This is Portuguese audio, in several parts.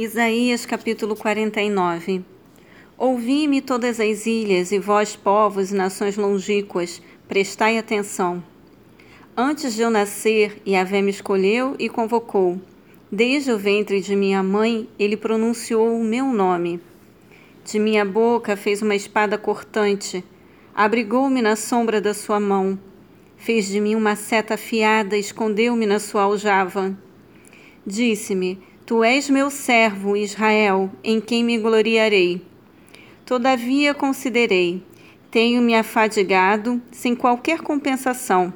Isaías capítulo 49 Ouvi-me todas as ilhas, e vós, povos e nações longínquas, prestai atenção. Antes de eu nascer, Yahvé me escolheu e convocou. Desde o ventre de minha mãe, ele pronunciou o meu nome. De minha boca fez uma espada cortante, abrigou-me na sombra da sua mão. Fez de mim uma seta afiada, escondeu-me na sua aljava. Disse-me: Tu és meu servo, Israel, em quem me gloriarei. Todavia considerei: tenho me afadigado sem qualquer compensação.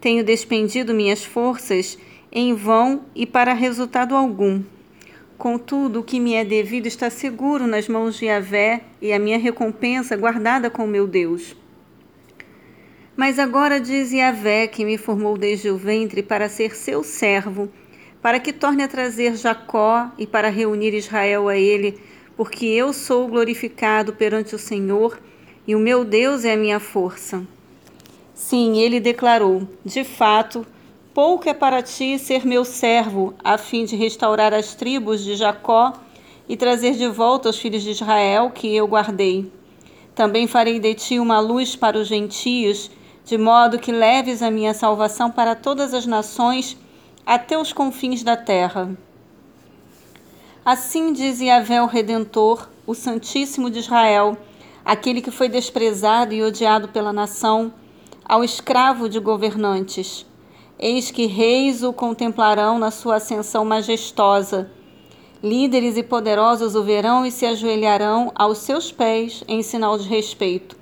Tenho despendido minhas forças em vão e para resultado algum. Contudo, o que me é devido está seguro nas mãos de Yahvé e a minha recompensa guardada com meu Deus. Mas agora diz Yahvé que me formou desde o ventre para ser seu servo, para que torne a trazer Jacó e para reunir Israel a ele porque eu sou glorificado perante o Senhor e o meu Deus é a minha força. Sim, ele declarou: De fato, pouco é para ti ser meu servo, a fim de restaurar as tribos de Jacó e trazer de volta os filhos de Israel que eu guardei. Também farei de ti uma luz para os gentios, de modo que leves a minha salvação para todas as nações até os confins da terra. Assim diz Yahvé o Redentor, o Santíssimo de Israel, aquele que foi desprezado e odiado pela nação, ao escravo de governantes. Eis que reis o contemplarão na sua ascensão majestosa. Líderes e poderosos o verão e se ajoelharão aos seus pés em sinal de respeito.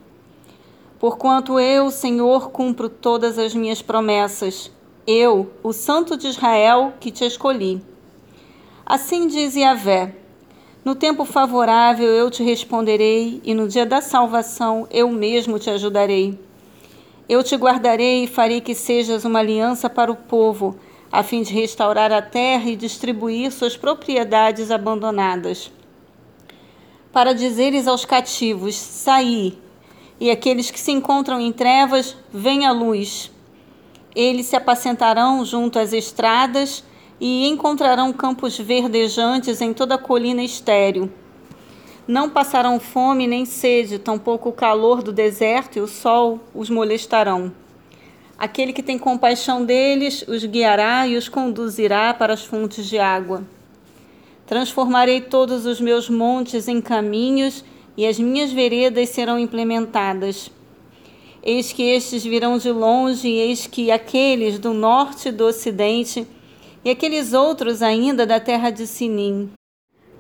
Porquanto eu, Senhor, cumpro todas as minhas promessas, eu, o Santo de Israel, que te escolhi. Assim diz Yahvé: No tempo favorável eu te responderei, e no dia da salvação eu mesmo te ajudarei. Eu te guardarei e farei que sejas uma aliança para o povo, a fim de restaurar a terra e distribuir suas propriedades abandonadas. Para dizeres aos cativos: Saí, e aqueles que se encontram em trevas, venha a luz. Eles se apacentarão junto às estradas e encontrarão campos verdejantes em toda a colina estéril. Não passarão fome nem sede, tampouco o calor do deserto e o sol os molestarão. Aquele que tem compaixão deles os guiará e os conduzirá para as fontes de água. Transformarei todos os meus montes em caminhos e as minhas veredas serão implementadas. Eis que estes virão de longe, e eis que aqueles do norte e do ocidente e aqueles outros ainda da terra de Sinim.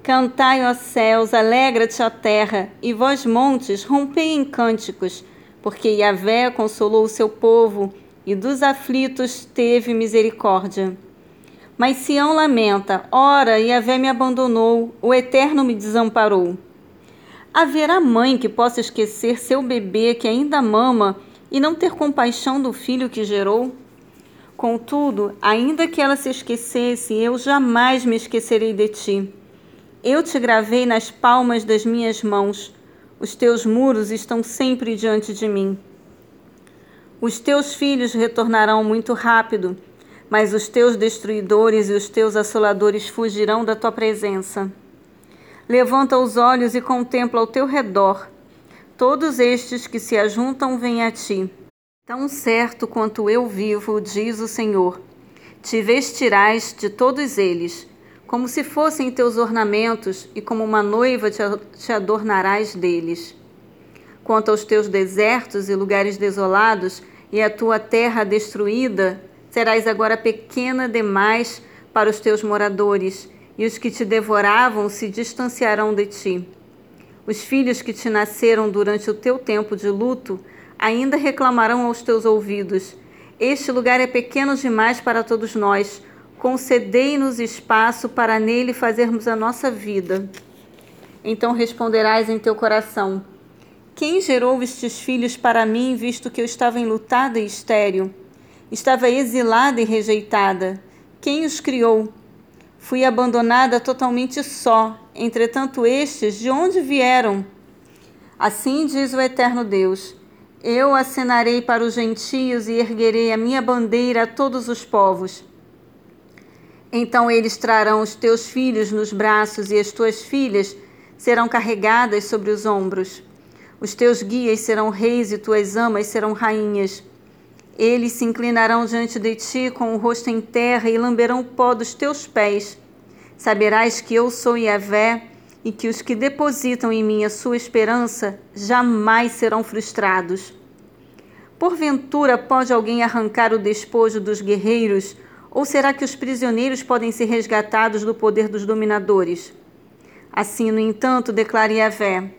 Cantai, ó céus, alegra-te, ó terra, e vós, montes, rompei em cânticos, porque Yahvé consolou o seu povo, e dos aflitos teve misericórdia. Mas Sião lamenta, ora, Yahvé me abandonou, o Eterno me desamparou. Haverá mãe que possa esquecer seu bebê que ainda mama e não ter compaixão do filho que gerou? Contudo, ainda que ela se esquecesse, eu jamais me esquecerei de ti. Eu te gravei nas palmas das minhas mãos. Os teus muros estão sempre diante de mim. Os teus filhos retornarão muito rápido, mas os teus destruidores e os teus assoladores fugirão da tua presença. Levanta os olhos e contempla ao teu redor. Todos estes que se ajuntam vêm a ti. Tão certo quanto eu vivo, diz o Senhor, te vestirás de todos eles, como se fossem teus ornamentos, e como uma noiva te adornarás deles. Quanto aos teus desertos e lugares desolados, e a tua terra destruída, serás agora pequena demais para os teus moradores, e os que te devoravam se distanciarão de ti. Os filhos que te nasceram durante o teu tempo de luto ainda reclamarão aos teus ouvidos: Este lugar é pequeno demais para todos nós. Concedei-nos espaço para nele fazermos a nossa vida. Então responderás em teu coração: Quem gerou estes filhos para mim, visto que eu estava enlutada e estéril? Estava exilada e rejeitada. Quem os criou? Fui abandonada totalmente só. Entretanto, estes de onde vieram? Assim diz o eterno Deus eu acenarei para os gentios e erguerei a minha bandeira a todos os povos. Então eles trarão os teus filhos nos braços e as tuas filhas serão carregadas sobre os ombros. Os teus guias serão reis e tuas amas serão rainhas. Eles se inclinarão diante de ti com o rosto em terra e lamberão o pó dos teus pés. Saberás que eu sou Yahvé e que os que depositam em mim a sua esperança jamais serão frustrados. Porventura pode alguém arrancar o despojo dos guerreiros, ou será que os prisioneiros podem ser resgatados do poder dos dominadores? Assim, no entanto, declara Yahvé: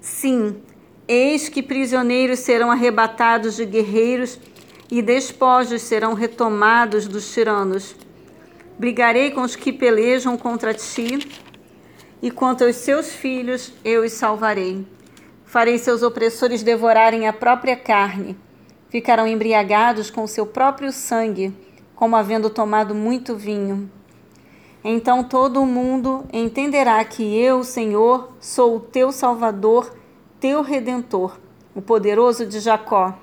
Sim, Eis que prisioneiros serão arrebatados de guerreiros e despojos serão retomados dos tiranos. Brigarei com os que pelejam contra ti, e contra os seus filhos eu os salvarei. Farei seus opressores devorarem a própria carne. Ficarão embriagados com seu próprio sangue, como havendo tomado muito vinho. Então todo o mundo entenderá que eu, Senhor, sou o teu Salvador teu redentor, o poderoso de Jacó.